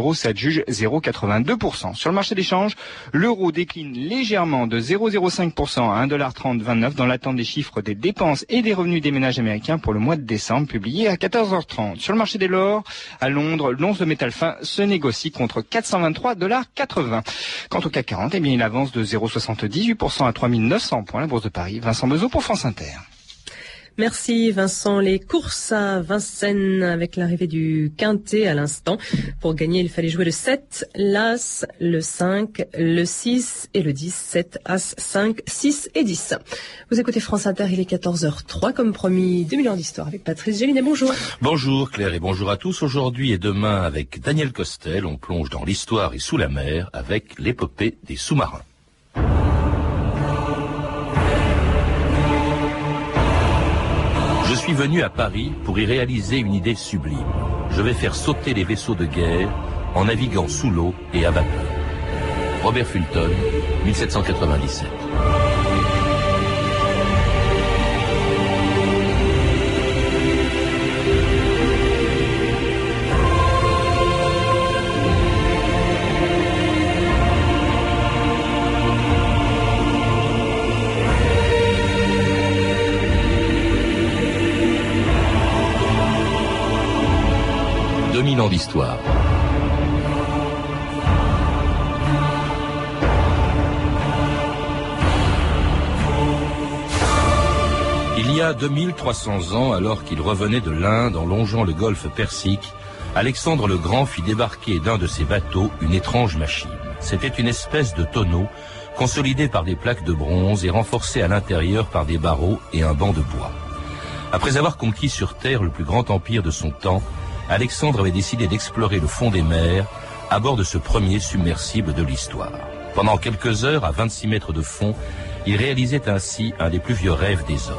euro, ça juge 0,82%. Sur le marché des changes, l'euro décline légèrement de 0,05% à 1,3029 dans l'attente des chiffres des dépenses et des revenus des ménages américains pour le mois de décembre, publié à 14h30. Sur le marché des l'or, à Londres, l'once de métal fin se négocie contre 423,80 Quant au CAC 40, eh bien, il avance de 0,78% à 3900 points. La Bourse de Paris, Vincent Bezo pour France Inter. Merci Vincent. Les courses à Vincennes avec l'arrivée du quintet à l'instant. Pour gagner, il fallait jouer le 7, l'As, le 5, le 6 et le 10. 7, As, 5, 6 et 10. Vous écoutez France Inter, il est 14h03 comme promis. 2 millions d'histoires avec Patrice Gélinet. Bonjour. Bonjour Claire et bonjour à tous. Aujourd'hui et demain avec Daniel Costel, on plonge dans l'histoire et sous la mer avec l'épopée des sous-marins. Suis venu à Paris pour y réaliser une idée sublime. Je vais faire sauter les vaisseaux de guerre en naviguant sous l'eau et à vapeur. Robert Fulton, 1797. 2000 ans d'histoire. Il y a 2300 ans, alors qu'il revenait de l'Inde en longeant le golfe Persique, Alexandre le Grand fit débarquer d'un de ses bateaux une étrange machine. C'était une espèce de tonneau consolidé par des plaques de bronze et renforcé à l'intérieur par des barreaux et un banc de bois. Après avoir conquis sur Terre le plus grand empire de son temps, Alexandre avait décidé d'explorer le fond des mers à bord de ce premier submersible de l'histoire. Pendant quelques heures, à 26 mètres de fond, il réalisait ainsi un des plus vieux rêves des hommes.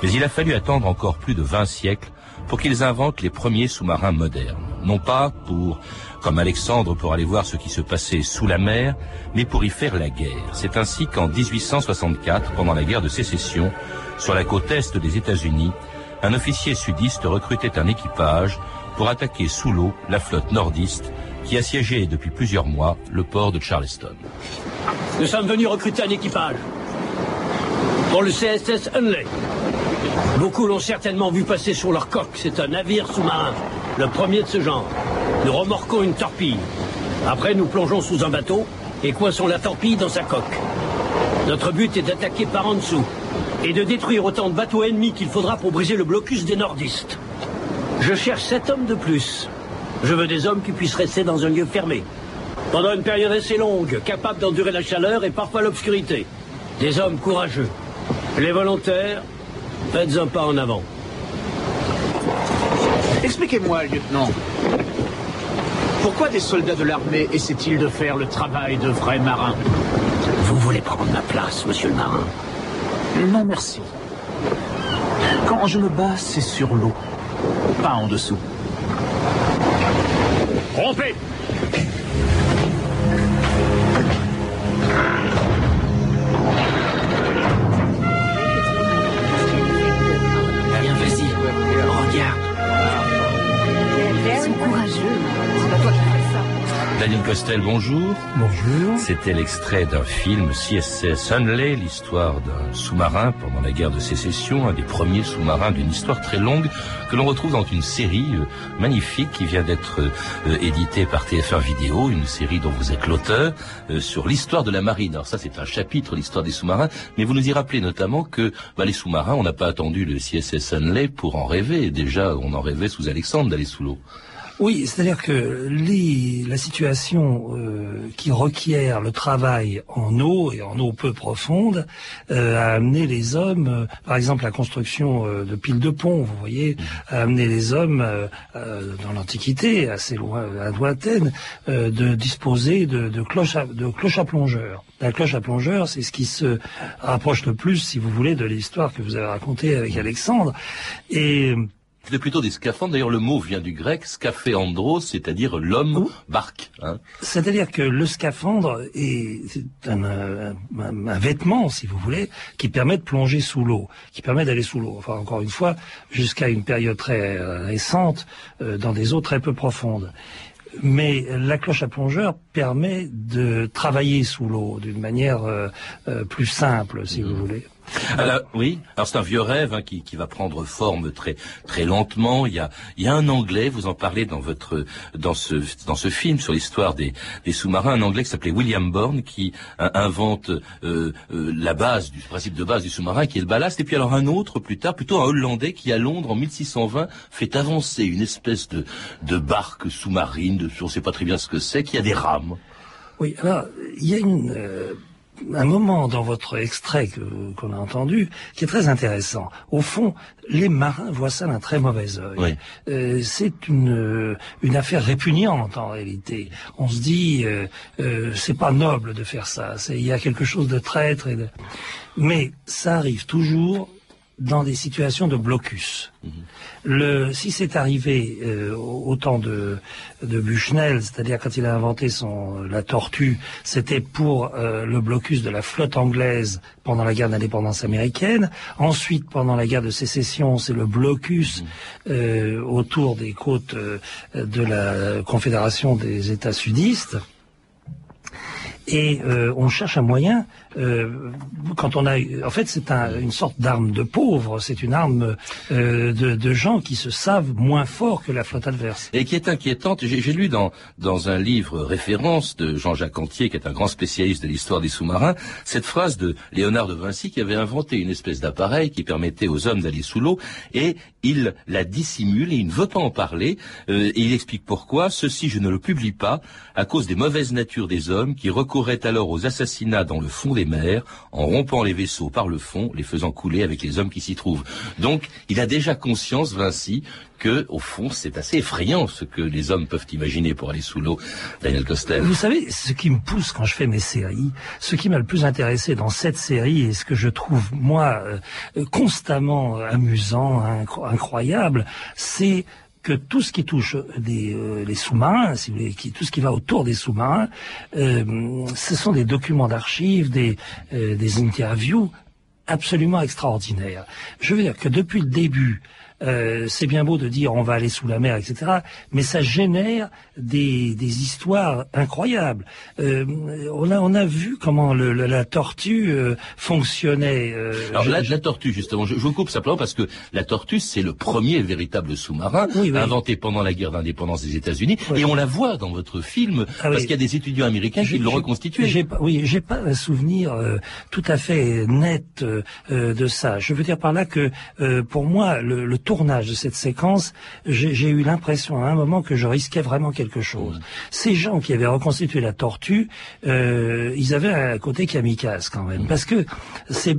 Mais il a fallu attendre encore plus de 20 siècles pour qu'ils inventent les premiers sous-marins modernes. Non pas pour, comme Alexandre, pour aller voir ce qui se passait sous la mer, mais pour y faire la guerre. C'est ainsi qu'en 1864, pendant la guerre de sécession, sur la côte est des États-Unis, un officier sudiste recrutait un équipage pour attaquer sous l'eau la flotte nordiste qui assiégeait depuis plusieurs mois le port de Charleston. Nous sommes venus recruter un équipage pour le CSS Hunley. Beaucoup l'ont certainement vu passer sur leur coque. C'est un navire sous-marin, le premier de ce genre. Nous remorquons une torpille. Après, nous plongeons sous un bateau et coinçons la torpille dans sa coque. Notre but est d'attaquer par en dessous et de détruire autant de bateaux ennemis qu'il faudra pour briser le blocus des nordistes. Je cherche sept hommes de plus. Je veux des hommes qui puissent rester dans un lieu fermé. Pendant une période assez longue, capables d'endurer la chaleur et parfois l'obscurité. Des hommes courageux. Les volontaires, faites un pas en avant. Expliquez-moi, lieutenant. Pourquoi des soldats de l'armée essaient-ils de faire le travail de vrais marins? Vous voulez prendre ma place, monsieur le marin? Non, merci. Quand je me bats, c'est sur l'eau pas en dessous. Rompez Viens, vas-y, regarde. Ils sont courageux. C'est pas toi qui. Daniel Costel, bonjour. Bonjour. C'était l'extrait d'un film CSS Hunley, l'histoire d'un sous-marin pendant la guerre de sécession, un des premiers sous-marins d'une histoire très longue que l'on retrouve dans une série euh, magnifique qui vient d'être euh, éditée par TF1 Vidéo, une série dont vous êtes l'auteur, euh, sur l'histoire de la marine. Alors ça, c'est un chapitre, l'histoire des sous-marins, mais vous nous y rappelez notamment que bah, les sous-marins, on n'a pas attendu le CSS Hunley pour en rêver. Déjà, on en rêvait sous Alexandre d'aller sous l'eau. Oui, c'est-à-dire que les, la situation euh, qui requiert le travail en eau et en eau peu profonde euh, a amené les hommes, euh, par exemple la construction euh, de piles de ponts, vous voyez, a amené les hommes euh, euh, dans l'Antiquité, assez loin, à lointaine, de disposer de, de cloches à, de cloches à plongeurs. La cloche à plongeur, c'est ce qui se rapproche le plus, si vous voulez, de l'histoire que vous avez racontée avec Alexandre. Et C'était plutôt des scaphandres. D'ailleurs, le mot vient du grec scaphéandros, c'est-à-dire l'homme barque. Hein. C'est-à-dire que le scaphandre est c'est un, un- un- un vêtement, si vous voulez, qui permet de plonger sous l'eau, qui permet d'aller sous l'eau. Enfin, encore une fois, jusqu'à une période très euh, récente, euh, dans des eaux très peu profondes. mais la cloche à plongeur permet de travailler sous l'eau d'une manière euh, euh, plus simple, si vous voulez. Alors, oui, alors c'est un vieux rêve hein, qui, qui, va prendre forme très très lentement. Il y a, il y a un Anglais, vous en parlez dans votre dans ce dans ce film sur l'histoire des, des sous-marins, un Anglais qui s'appelait William Bourne qui euh, invente euh, euh, la base du principe de base du sous-marin qui est le ballast. Et puis alors un autre plus tard, plutôt un Hollandais qui à Londres en 1620 fait avancer une espèce de de barque sous-marine, de, on ne sait pas très bien ce que c'est, qui a des rames. Oui, alors il y a une un moment dans votre extrait qu'on a entendu qui est très intéressant. Au fond, les marins voient ça d'un très mauvais œil. Euh, c'est une une affaire répugnante en réalité. On se dit euh, euh, c'est pas noble de faire ça. Il y a quelque chose de traître. Et de... Mais ça arrive toujours dans des situations de blocus. Mhm. Le, si c'est arrivé euh, au temps de, de Bushnell, c'est-à-dire quand il a inventé son la tortue, c'était pour euh, le blocus de la flotte anglaise pendant la guerre d'indépendance américaine. Ensuite, pendant la guerre de sécession, c'est le blocus mhm. euh, autour des côtes de la Confédération des États sudistes et euh, on cherche un moyen. Euh, quand on a, en fait, c'est un, une sorte d'arme de pauvre. C'est une arme euh, de, de, gens qui se savent moins forts que la flotte adverse. Et qui est inquiétante. J'ai lu dans dans un livre référence de Jean-Jacques Antier, qui est un grand spécialiste de l'histoire des sous-marins, cette phrase de Léonard de Vinci qui avait inventé une espèce d'appareil qui permettait aux hommes d'aller sous l'eau et il la dissimule et il ne veut pas en parler. Euh, et il explique pourquoi. Ceci, je ne le publie pas à cause des mauvaises natures des hommes qui recouraient alors aux assassinats dans le fond des mers en rompant les vaisseaux par le fond, les faisant couler avec les hommes qui s'y trouvent. Donc, il a déjà conscience, Vinci, que, au fond, c'est assez effrayant ce que les hommes peuvent imaginer pour aller sous l'eau. Daniel Costel. Vous savez, ce qui me pousse quand je fais mes séries, ce qui m'a le plus intéressé dans cette série et ce que je trouve, moi, euh, constamment amusant, incroyable, c'est que tout ce qui touche des, euh, les sous-marins, si vous voulez, qui, tout ce qui va autour des sous-marins, euh, ce sont des documents d'archives, des, des interviews absolument extraordinaires. Je veux dire que depuis le début euh, c'est bien beau de dire on va aller sous la mer, etc. Mais ça génère des, des histoires incroyables. Euh, on, a, on a vu comment le, la tortue euh, fonctionnait. Euh, Alors la, la, tortue, justement, je, je, vous coupe simplement parce que la tortue, c'est le premier véritable sous-marin inventé pendant la guerre d'indépendance des États-Unis. Et on la voit dans votre film ah parce qu'il y a des étudiants américains qui l'ont reconstitué. J'ai oui, j'ai pas un souvenir tout à fait net de ça. Je veux dire par là que pour moi, le, le tournage de cette séquence, j'ai eu l'impression à un moment que je risquais vraiment quelque chose. Ces gens qui avaient reconstitué la tortue, euh, ils avaient un côté kamikaze quand même, parce que c'est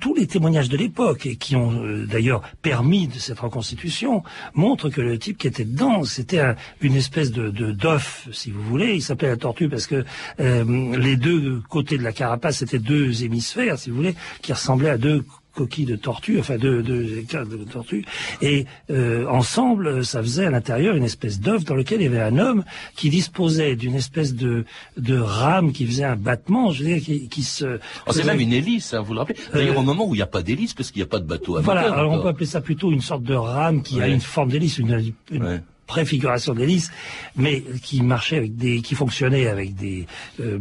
tous les témoignages de l'époque et qui ont euh, d'ailleurs permis de cette reconstitution montrent que le type qui était dedans, c'était une espèce de d'œuf, si vous voulez. Il s'appelait la tortue parce que euh, les deux côtés de la carapace étaient deux hémisphères, si vous voulez, qui ressemblaient à deux coquilles de tortue, enfin deux, deux écailles de tortue, et euh, ensemble, ça faisait à l'intérieur une espèce d'œuf dans lequel il y avait un homme qui disposait d'une espèce de, de rame qui faisait un battement, je veux dire, qui, qui se... Oh, c'est même une hélice, hein, vous le rappelez. D'ailleurs, euh, au moment où il n'y a pas d'hélice, parce qu'il n'y a pas de bateau à Voilà, alors on peut appeler ça plutôt une sorte de rame qui a une forme d'hélice, une, une préfiguration d'hélice, mais qui marchait avec des, qui fonctionnait avec des, euh,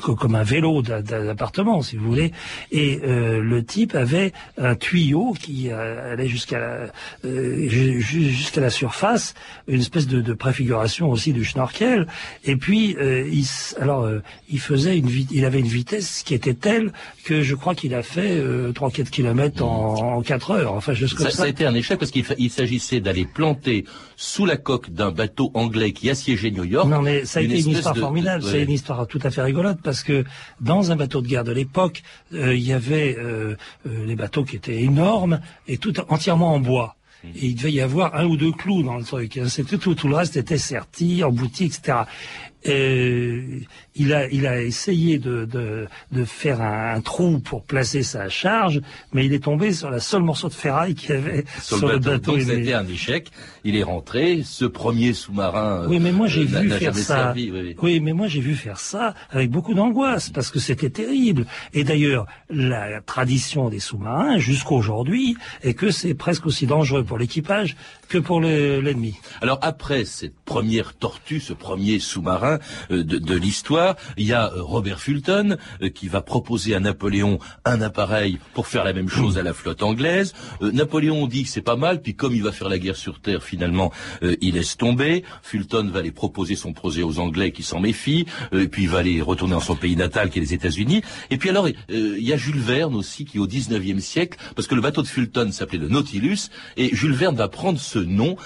comme un vélo d'appartement, si vous voulez. Et euh, le type avait un tuyau qui allait jusqu'à la, euh, jusqu'à la surface, une espèce de, de, préfiguration aussi du schnorkel. Et puis, il, alors, il faisait une, il avait une vitesse qui était telle que je crois qu'il a fait 3-4 km en, en 4 heures. Enfin, jusqu'à ça, ça. Ça a été un échec parce qu'il s'agissait d'aller planter sous la coque d'un bateau anglais qui assiégeait New York. Non, mais ça a été une histoire formidable. C'est une histoire tout à fait rigolote parce que dans un bateau de guerre de l'époque, euh, il y avait euh, euh, les bateaux qui étaient énormes et tout entièrement en bois. Hmm. Et il devait y avoir un ou deux clous dans le truc. C'était tout, tout le reste était serti, embouti, etc. euh, il, a, il a essayé de, de, de faire un, un, trou pour placer sa charge, mais il est tombé sur la seule morceau de ferraille qu'il y avait sur, sur le bateau. Donc c'était un échec. Il est rentré. Ce premier sous-marin. Oui, mais moi j'ai euh, vu faire ça. Servi, oui, oui. oui, mais moi j'ai vu faire ça avec beaucoup d'angoisse parce que c'était terrible. Et d'ailleurs, la tradition des sous-marins jusqu'à aujourd'hui est que c'est presque aussi dangereux pour l'équipage que pour l'ennemi. Alors après cette première tortue, ce premier sous-marin euh, de, l'histoire, il y a euh, Robert Fulton euh, qui va proposer à Napoléon un appareil pour faire la même chose à la flotte anglaise. Napoléon dit que c'est pas mal, puis comme il va faire la guerre sur terre, finalement, il laisse tomber. Fulton va aller proposer son projet aux Anglais qui s'en méfient, puis il va aller retourner dans son pays natal qui est les États-Unis. Et puis alors, il y a Jules Verne aussi qui au 19e siècle, parce que le bateau de Fulton s'appelait le Nautilus, et Jules Verne va prendre ce nom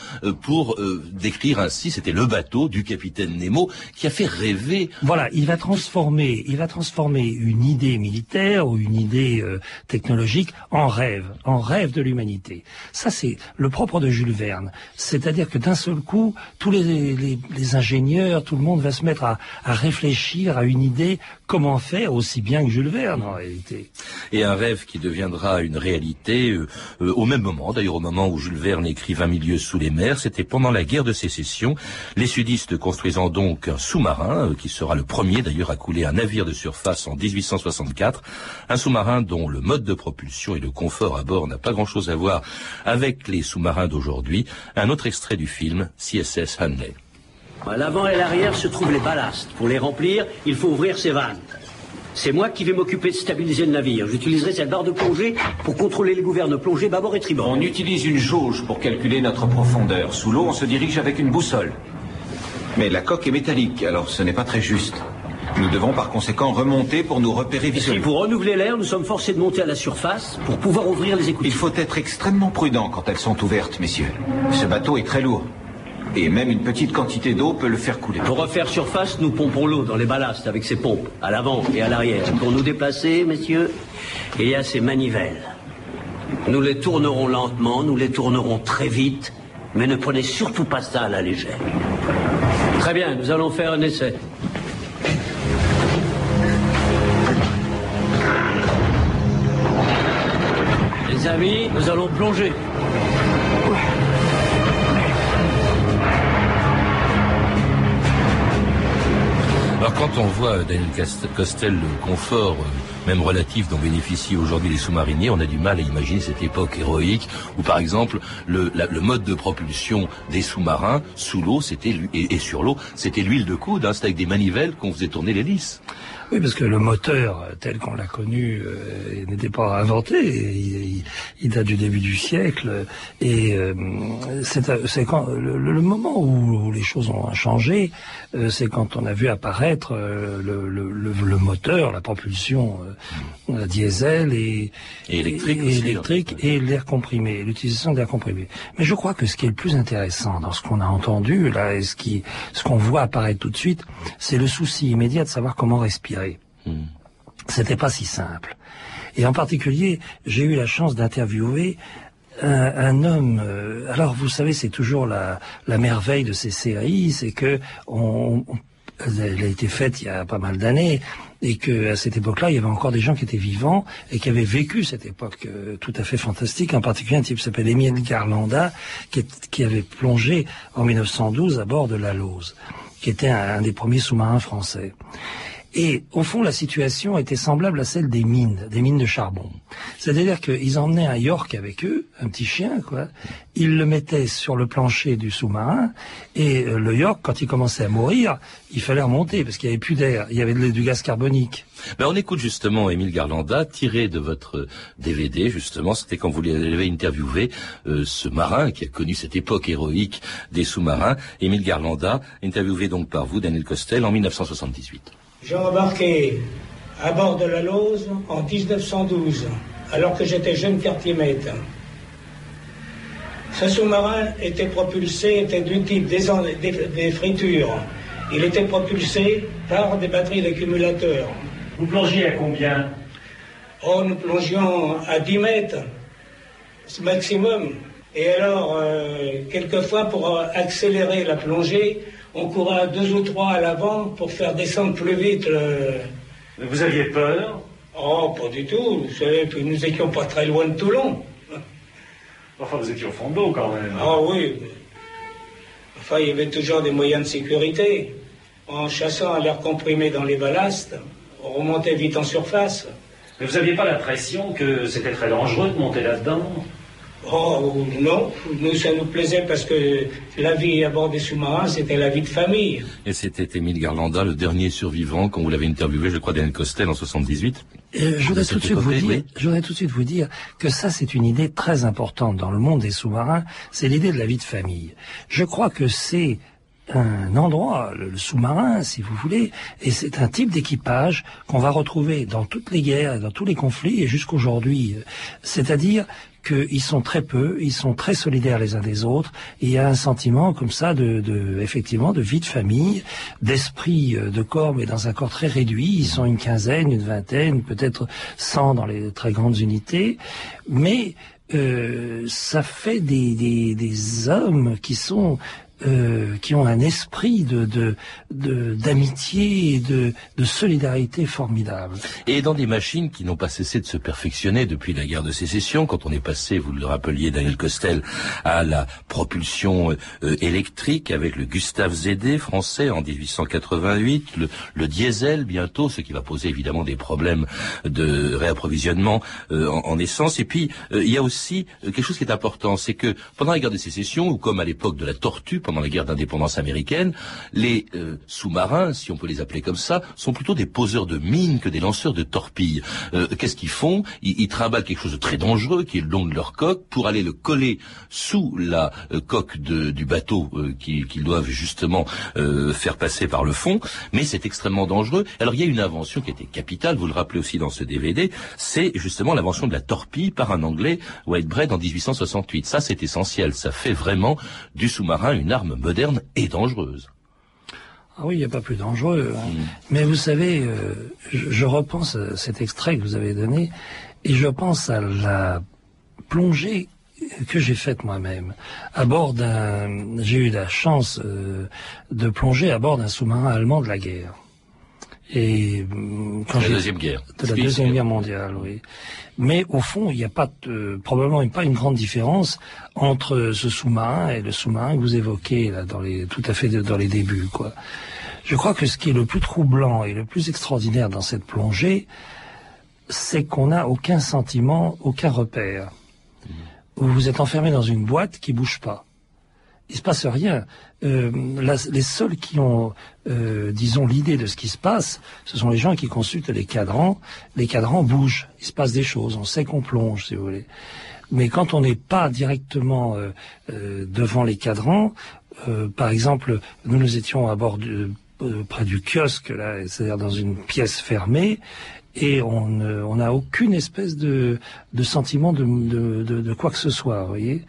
pour décrire ainsi, c'était le bateau du capitaine Nemo a fait rêver. Voilà, il va transformer, il va transformer une idée militaire ou une idée euh, technologique en rêve, en rêve de l'humanité. Ça, c'est le propre de Jules Verne. C'est-à-dire que d'un seul coup, tous les, ingénieurs, tout le monde va se mettre à, réfléchir à une idée comment faire aussi bien que Jules Verne en réalité? Et un rêve qui deviendra une réalité euh, euh, au même moment, d'ailleurs au moment où Jules Verne écrit 20 milieux sous les mers, c'était pendant la guerre de sécession, les sudistes construisant donc un sous-marin qui sera le premier d'ailleurs à couler un navire de surface en 1864, un sous-marin dont le mode de propulsion et le confort à bord n'a pas grand-chose à voir avec les sous-marins d'aujourd'hui, un autre extrait du film CSS Hanley. À l'avant et l'arrière se trouvent les ballastes. Pour les remplir, il faut ouvrir ces vannes. C'est moi qui vais m'occuper de stabiliser le navire. J'utiliserai cette barre de plongée pour contrôler les gouvernes plongées bâbord et tribord. On utilise une jauge pour calculer notre profondeur. Sous l'eau, on se dirige avec une boussole. Mais la coque est métallique, alors ce n'est pas très juste. Nous devons par conséquent remonter pour nous repérer visuellement. Pour renouveler l'air, nous sommes forcés de monter à la surface pour pouvoir ouvrir les écoutes. Il faut être extrêmement prudent quand elles sont ouvertes, messieurs. Ce bateau est très lourd. Et même une petite quantité d'eau peut le faire couler. Pour refaire surface, nous pompons l'eau dans les ballasts avec ces pompes, à l'avant et à l'arrière. Pour nous déplacer, messieurs, il y a ces manivelles. Nous les tournerons lentement, nous les tournerons très vite, mais ne prenez surtout pas ça à la légère. Très bien, nous allons faire un essai. Les amis, nous allons plonger. Alors quand on voit Daniel Costel le confort euh, même relatif dont bénéficient aujourd'hui les sous-mariniers, on a du mal à imaginer cette époque héroïque où par exemple le, mode de propulsion des sous-marins sous l'eau c'était et, sur l'eau c'était l'huile de coude, hein, c'était avec des manivelles qu'on faisait tourner l'hélice. Oui, parce que le moteur tel qu'on l'a connu euh, n'était pas inventé. Il, date du début du siècle. Et euh, c'est quand le, moment où les choses ont changé, euh, c'est quand on a vu apparaître euh, le, moteur, la propulsion euh, diesel et, et électrique, et, électrique et l'air comprimé, l'utilisation de l'air comprimé. Mais je crois que ce qui est le plus intéressant dans ce qu'on a entendu là et ce qui ce qu'on voit apparaître tout de suite, c'est le souci immédiat de savoir comment respirer. Hmm. C'était pas si simple. Et en particulier, j'ai eu la chance d'interviewer un, un, homme. Euh, alors, vous savez, c'est toujours la, la, merveille de ces séries, c'est que on, on, elle a été faite il y a pas mal d'années et que à cette époque-là, il y avait encore des gens qui étaient vivants et qui avaient vécu cette époque euh, tout à fait fantastique. En particulier, un type qui s'appelle Émile Garlanda, qui, qui, avait plongé en 1912 à bord de la Lose, qui était un, un des premiers sous-marins français. Et au fond, la situation était semblable à celle des mines, des mines de charbon. C'est-à-dire qu'ils emmenaient un York avec eux, un petit chien, quoi. Ils le mettaient sur le plancher du sous-marin, et euh, le York, quand il commençait à mourir, il fallait remonter parce qu'il n'y avait plus d'air, il y avait du gaz carbonique. Ben on écoute justement Émile Garlanda, tiré de votre DVD, justement, c'était quand vous l'avez interviewé, euh, ce marin qui a connu cette époque héroïque des sous-marins, Émile Garlanda, interviewé donc par vous, Daniel Costel, en 1978. J'ai embarqué à bord de la Lose en 1912, alors que j'étais jeune quartier maître. Ce sous-marin était propulsé, était du type des, des, des, fritures. Il était propulsé par des batteries d'accumulateurs. Vous plongiez à combien? Oh, nous plongions à 10 mètres, maximum. Et alors, euh, quelquefois, pour accélérer la plongée, on courait à deux ou trois à l'avant pour faire descendre plus vite le... Vous aviez peur Oh, pas du tout. Vous savez, puis nous étions pas très loin de Toulon. Enfin, vous étiez au fond d'eau quand même. Ah oui. Enfin, il y avait toujours des moyens de sécurité. En chassant à l'air comprimé dans les ballasts, on remontait vite en surface. Mais vous n'aviez pas l'impression que c'était très dangereux de monter là-dedans Oh non, nous ça nous plaisait parce que la vie à bord des sous-marins, c'était la vie de famille. Et c'était Émile Garlanda, le dernier survivant, quand vous l'avez interviewé, je crois, d'Anne Costel en 78. Euh, je voudrais tout de suite vous dire, oui. je voudrais tout de suite vous dire que ça c'est une idée très importante dans le monde des sous-marins, c'est l'idée de la vie de famille. Je crois que c'est un endroit, le, le sous-marin, si vous voulez, et c'est un type d'équipage qu'on va retrouver dans toutes les guerres, et dans tous les conflits et jusqu'aujourd'hui. C'est-à-dire qu'ils sont très peu, ils sont très solidaires les uns des autres, il y a un sentiment comme ça de, de effectivement, de vie de famille, d'esprit euh, de corps, mais dans un corps très réduit. Ils sont une quinzaine, une vingtaine, peut-être 100 dans les très grandes unités, mais euh, ça fait des, des, des hommes qui sont euh, qui ont un esprit de de- de- d'amitié et de, de solidarité formidable. Et dans des machines qui n'ont pas cessé de se perfectionner depuis la guerre de sécession, quand on est passé, vous le rappeliez, Daniel Costel, à la propulsion euh, électrique avec le Gustave Zédé français en 1888, le, le diesel bientôt, ce qui va poser évidemment des problèmes de réapprovisionnement euh, en, en essence. Et puis, euh, il y a aussi euh, quelque chose qui est important, c'est que pendant la guerre de sécession, ou comme à l'époque de la tortue, pendant la guerre d'indépendance américaine, les euh, sous-marins, si on peut les appeler comme ça, sont plutôt des poseurs de mines que des lanceurs de torpilles. Euh, Qu'est-ce qu'ils font? Ils, ils trimballent quelque chose de très dangereux, qui est le long de leur coque, pour aller le coller sous la euh, coque de- du bateau euh, qui- qu'ils doivent justement euh, faire passer par le fond. Mais c'est extrêmement dangereux. Alors il y a une invention qui était capitale, vous le rappelez aussi dans ce DVD, c'est justement l'invention de la torpille par un Anglais, Whitebread, en 1868. Ça, c'est essentiel. Ça fait vraiment du sous-marin une arme moderne et dangereuse. Ah oui, il n'y a pas plus dangereux. hein. Mm. Mais vous savez, euh, je, je repense à cet extrait que vous avez donné et je pense à la plongée que j'ai faite moi-même à bord d'un. J'ai eu la chance euh, de plonger à bord d'un sous-marin allemand de la guerre. Et hum, quand La j'ai- deuxième guerre. de la deuxième guerre mondiale, oui. Mais au fond, il n'y a pas de- probablement pas une grande différence entre ce sous-marin et le sous-marin que vous évoquez là dans les tout à fait de- dans les débuts, quoi. Je crois que ce qui est le plus troublant et le plus extraordinaire dans cette plongée, c'est qu'on n'a aucun sentiment, aucun repère. Vous vous êtes enfermé dans une boîte qui bouge pas. Il se passe rien. Euh, les seuls qui ont, euh, disons, l'idée de ce qui se passe, ce sont les gens qui consultent les cadrans. Les cadrans bougent. Il se passe des choses. On sait qu'on plonge, si vous voulez. Mais quand on n'est pas directement euh, euh, devant les cadrans, euh, par exemple, nous nous étions à bord du, euh, près du kiosque, là, c'est-à-dire dans une pièce fermée, et on on n'a aucune espèce de, de sentiment de, de, de, quoi que ce soit, vous voyez.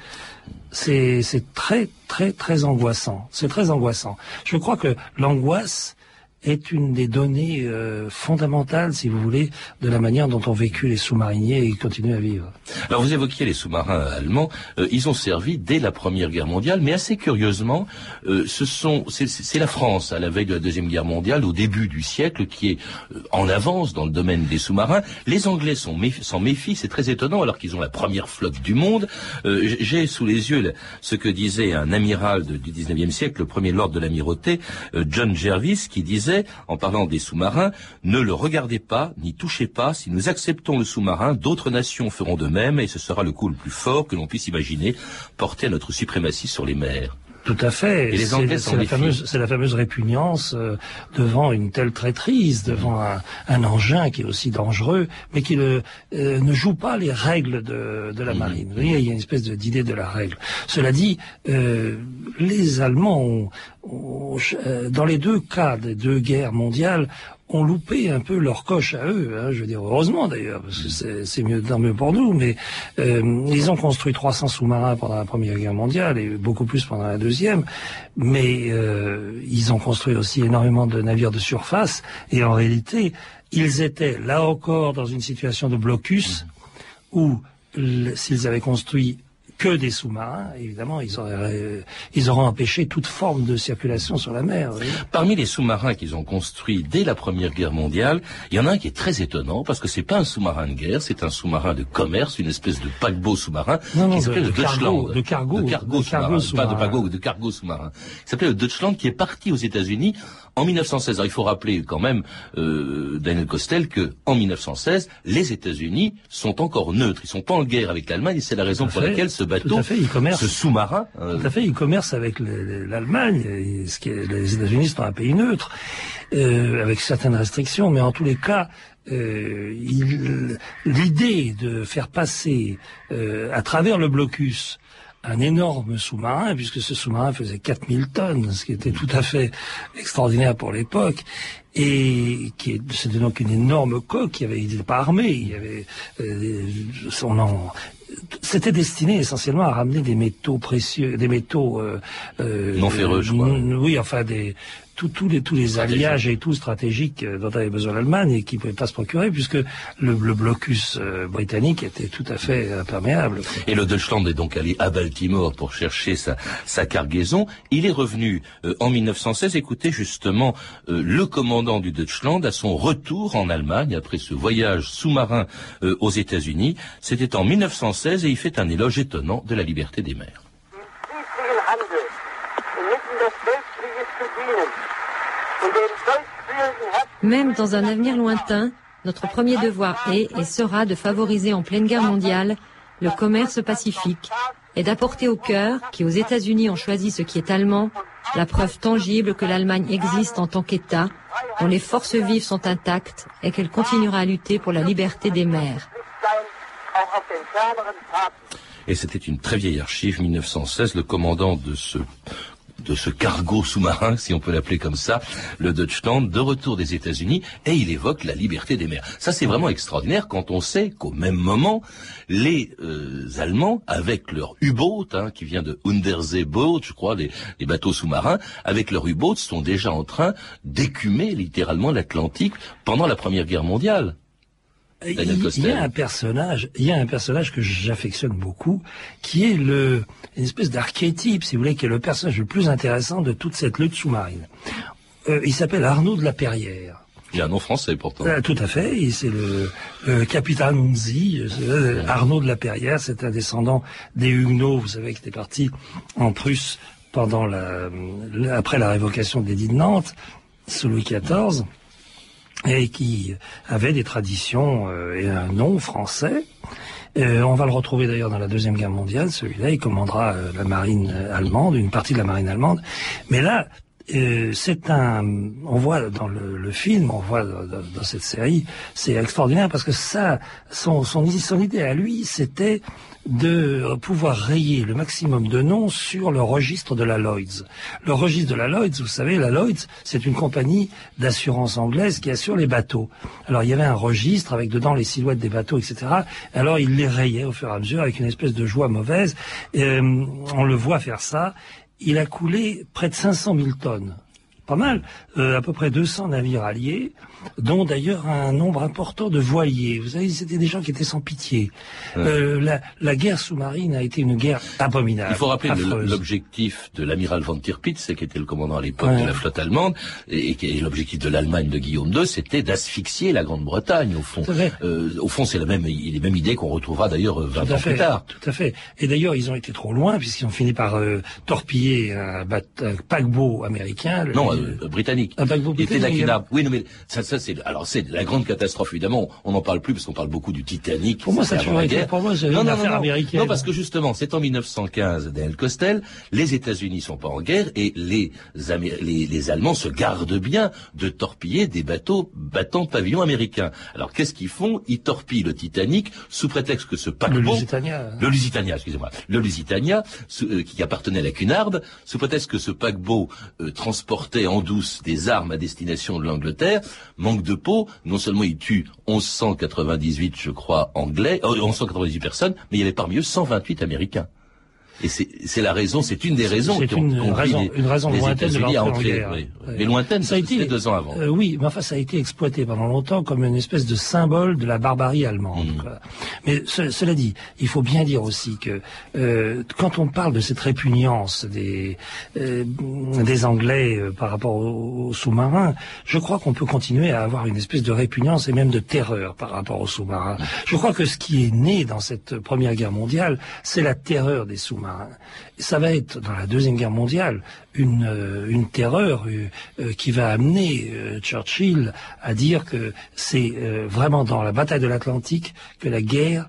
C'est c'est très très très angoissant. C'est très angoissant. Je crois que l'angoisse est une des données euh, fondamentales, si vous voulez, de la manière dont ont vécu les sous-mariniers et continuent à vivre. Alors vous évoquiez les sous-marins allemands, euh, ils ont servi dès la Première Guerre mondiale, mais assez curieusement, euh, ce sont c'est- la France à la veille de la Deuxième Guerre mondiale, au début du siècle, qui est euh, en avance dans le domaine des sous-marins. Les Anglais s'en méfient, s'en méfient, c'est très étonnant, alors qu'ils ont la première flotte du monde. Euh, J'ai sous les yeux le- ce que disait un amiral du 19e siècle, le premier lord de l'amirauté, euh, John Jervis, qui disait, en parlant des sous-marins, ne le regardez pas, n'y touchez pas, si nous acceptons le sous-marin, d'autres nations feront de même, et ce sera le coup le plus fort que l'on puisse imaginer, porter à notre suprématie sur les mers. Tout à fait. Et les C'est- Anglais c'est s'en la fameuse, c'est la fameuse répugnance euh, devant une telle traîtrise, devant un, un engin qui est aussi dangereux, mais qui le- euh, ne joue pas les règles de, de la marine. Vous voyez, il y a une espèce d'idée de la règle. Cela dit, euh, les Allemands, ont, ont- dans les deux cas des deux guerres mondiales, ont loupé un peu leur coche à eux. hein, je veux dire, heureusement d'ailleurs, parce que c'est- c'est mieux, tant mieux pour nous. Mais euh, ils ont construit 300 sous-marins pendant la Première Guerre mondiale et beaucoup plus pendant la Deuxième. Mais euh, ils ont construit aussi énormément de navires de surface. Et en réalité, ils étaient là encore dans une situation de blocus où l- s'ils avaient construit que des sous-marins, évidemment, ils, auraient, ils auront empêché toute forme de circulation sur la mer. Parmi les sous-marins qu'ils ont construits dès la Première Guerre mondiale, il y en a un qui est très étonnant parce que c'est pas un sous-marin de guerre, c'est un sous-marin de commerce, une espèce de paquebot sous-marin qui s'appelle le Deutschland. De cargo, de cargo, sous-marin, pas de paquebot, de cargo sous-marin. Il s'appelait le Deutschland qui est parti aux États-Unis en 1916. Alors, il faut rappeler quand même, euh, Daniel Costel, que en 1916, les États-Unis sont encore neutres. Ils sont pas en guerre avec l'Allemagne et c'est la raison pour laquelle ce bateau, ce sous-marin... Euh, tout à fait, ils commercent avec l'Allemagne. Les États-Unis sont un pays neutre, euh, avec certaines restrictions, mais en tous les cas, euh, l'idée de faire passer euh, à travers le blocus un énorme sous-marin, puisque ce sous-marin faisait 4000 tonnes, ce qui était tout à fait extraordinaire pour l'époque, et qui c'était donc une énorme coque, qui avait, il n'était pas armé, il y avait euh, son c'était destiné essentiellement à ramener des métaux précieux, des métaux euh, euh non ferreux, je crois. Oui, enfin des tous les, tous les alliages et tout stratégiques euh, dont avait besoin l'Allemagne et qui ne pouvaient pas se procurer puisque le, blocus euh, britannique était tout à fait imperméable. Et le Deutschland est donc allé à Baltimore pour chercher sa, sa cargaison. Il est revenu euh, en 1916. Écoutez justement le commandant du Deutschland à son retour en Allemagne après ce voyage sous-marin aux États-Unis. C'était en 1916 et il fait un éloge étonnant de la liberté des mers. Même dans un avenir lointain, notre premier devoir est et sera de favoriser en pleine guerre mondiale le commerce pacifique et d'apporter au cœur, qui aux États-Unis ont choisi ce qui est allemand, la preuve tangible que l'Allemagne existe en tant qu'État, dont les forces vives sont intactes et qu'elle continuera à lutter pour la liberté des mers. Et c'était une très vieille archive, 1916, le commandant de ce de ce cargo sous-marin, si on peut l'appeler comme ça, le Deutschland, de retour des États-Unis, et il évoque la liberté des mers. Ça, c'est vraiment extraordinaire quand on sait qu'au même moment, les euh, Allemands, avec leur U-boat, hein, qui vient de Unterseeboot, je crois, les, bateaux sous-marins, avec leur U-boat, sont déjà en train d'écumer littéralement l'Atlantique pendant la Première Guerre mondiale. Il, y a un personnage, il y a un personnage que j'affectionne beaucoup, qui est le une espèce d'archétype, si vous voulez, qui est le personnage le plus intéressant de toute cette lutte sous-marine. Euh, il s'appelle Arnaud de la Perrière. Il a un nom français pourtant. Euh, tout à fait. C'est le, le capitaine Unzi, euh, Arnaud de la Perrière. C'est un descendant des Huguenots, vous savez, qui était parti en Prusse pendant la, après la révocation de l'édit de Nantes sous Louis XIV et qui avait des traditions euh, et un nom français. Euh, on va le retrouver d'ailleurs dans la Deuxième Guerre mondiale, celui-là, il commandera euh, la marine allemande, une partie de la marine allemande. Mais là, c'est un, on voit dans le, film, on voit dans, cette série, c'est extraordinaire parce que ça, son, son idée à lui, c'était de pouvoir rayer le maximum de noms sur le registre de la Lloyds. Le registre de la Lloyds, vous savez, la Lloyds, c'est une compagnie d'assurance anglaise qui assure les bateaux. Alors il y avait un registre avec dedans les silhouettes des bateaux, etc. Alors il les rayait au fur et à mesure avec une espèce de joie mauvaise. Euh, on le voit faire ça. Il a coulé près de 500 000 tonnes pas mal, euh, à peu près 200 navires alliés, dont d'ailleurs un nombre important de voiliers. Vous savez, c'était des gens qui étaient sans pitié. Euh, la, guerre sous-marine a été une guerre abominable. Il faut rappeler l'objectif de l'amiral von Tirpitz, qui était le commandant à l'époque de la flotte allemande, et, et l'objectif de l'Allemagne de Guillaume II, c'était d'asphyxier la Grande-Bretagne, au fond. Euh, au fond, c'est la même, les mêmes idées qu'on retrouvera d'ailleurs 20 ans plus tard. Tout à fait. Et d'ailleurs, ils ont été trop loin, puisqu'ils ont fini par torpiller un, paquebot américain. non, euh, britannique. Un paquebot britannique. Oui, non, mais ça, ça c'est alors c'est la grande catastrophe évidemment. On n'en parle plus parce qu'on parle beaucoup du Titanic. Pour moi, ça a été. Pour moi, c'est une affaire américaine. Non, parce que justement, c'est en 1915, Daniel Costel, les États-Unis sont pas en guerre et les, les, les Allemands se gardent bien de torpiller des bateaux battant pavillon américain. Alors qu'est-ce qu'ils font? Ils torpillent le Titanic sous prétexte que ce paquebot, le Lusitania, le Lusitania, excusez-moi, le Lusitania, euh, qui appartenait à la Cunard, sous prétexte que ce paquebot euh, transportait en douce des armes à destination de l'Angleterre, manque de peau, non seulement il tue 1198, je crois, anglais, euh, 1198 personnes, mais il y avait parmi eux 128 américains. Et c'est la raison, c'est une des raisons C'est une, raison, une raison lointaine de oui. Mais lointaine, ça a été deux ans avant. Euh, oui, mais enfin, ça a été exploité pendant longtemps comme une espèce de symbole de la barbarie allemande. Mmh. Mais cela dit, il faut bien dire aussi que euh, quand on parle de cette répugnance des euh, des Anglais euh, par rapport aux, sous-marins, je crois qu'on peut continuer à avoir une espèce de répugnance et même de terreur par rapport aux sous-marins. Je crois que ce qui est né dans cette première guerre mondiale, c'est la terreur des sous-marins. Ça va être dans la deuxième guerre mondiale une, euh, une terreur euh, qui va amener Churchill à dire que c'est vraiment dans la bataille de l'Atlantique que la guerre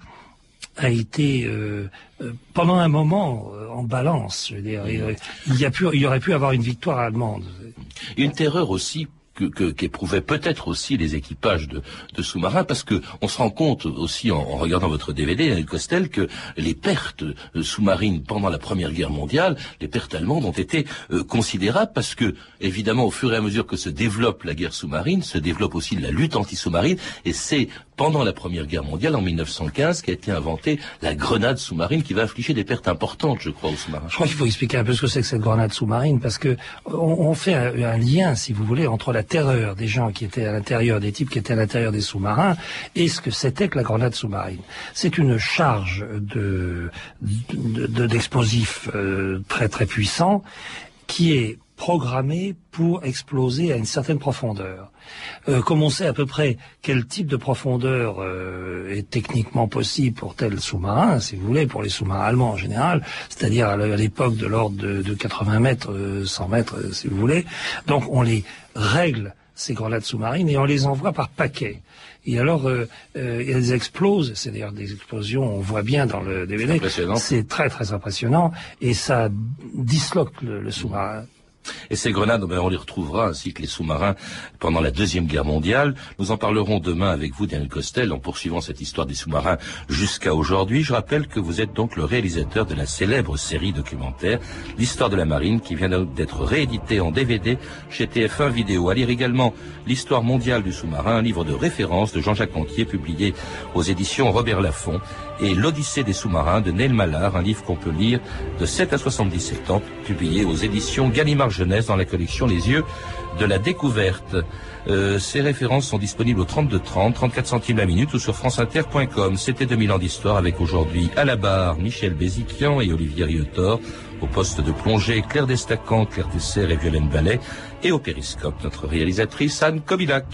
a été euh, euh, pendant un moment euh, en balance. Je veux dire, il, y a pu, il y aurait pu avoir une victoire allemande. Une terreur aussi qu'éprouvaient peut-être aussi les équipages de, sous-marins, parce que on se rend compte aussi en, regardant votre DVD, Daniel Costel, que les pertes sous-marines pendant la Première Guerre mondiale, les pertes allemandes ont été considérables, parce que évidemment, au fur et à mesure que se développe la guerre sous-marine, se développe aussi la lutte anti-sous-marine, et c'est pendant la Première Guerre mondiale, en 1915, qu'a été inventée la grenade sous-marine qui va infliger des pertes importantes, je crois, aux sous-marins. Je crois qu'il faut expliquer un peu ce que c'est que cette grenade sous-marine, parce que on, fait un, lien, si vous voulez, entre la terreur des gens qui étaient à l'intérieur, des types qui étaient à l'intérieur des sous-marins, et ce que c'était que la grenade sous-marine. C'est une charge de d'explosifs euh, très très puissant qui est programmée pour exploser à une certaine profondeur. Euh, comme on sait à peu près quel type de profondeur euh, est techniquement possible pour tel sous-marin, si vous voulez, pour les sous-marins allemands en général, c'est-à-dire à l'époque de l'ordre de, 80 mètres, 100 euh, mètres, si vous voulez, donc on les règle ces grenades sous-marines et on les envoie par paquets. Et alors, elles explosent, c'est d'ailleurs des explosions, on voit bien dans le DVD, c'est très très impressionnant, et ça disloque le sous-marin. Et ces grenades, ben, on les retrouvera ainsi que les sous-marins pendant la Deuxième Guerre mondiale. Nous en parlerons demain avec vous, Daniel Costel, en poursuivant cette histoire des sous-marins jusqu'à aujourd'hui. Je rappelle que vous êtes donc le réalisateur de la célèbre série documentaire L'histoire de la marine qui vient d'être rééditée en DVD chez TF1 Vidéo. À lire également L'histoire mondiale du sous-marin, un livre de référence de Jean-Jacques Anquier publié aux éditions Robert Laffont et L'Odyssée des sous-marins de Neil Mallard, un livre qu'on peut lire de 7 à 77 ans, publié aux éditions Gallimard Jeunesse dans la collection Les Yeux de la Découverte. Euh, ces références sont disponibles au 32 30, 34 centimes la minute ou sur franceinter.com. C'était 2000 ans d'histoire avec aujourd'hui à la barre Michel Béziquian et Olivier Riotor, au poste de plongée Claire Destacan, Claire Tesser et Violaine Ballet, et au périscope notre réalisatrice Anne Kobilac.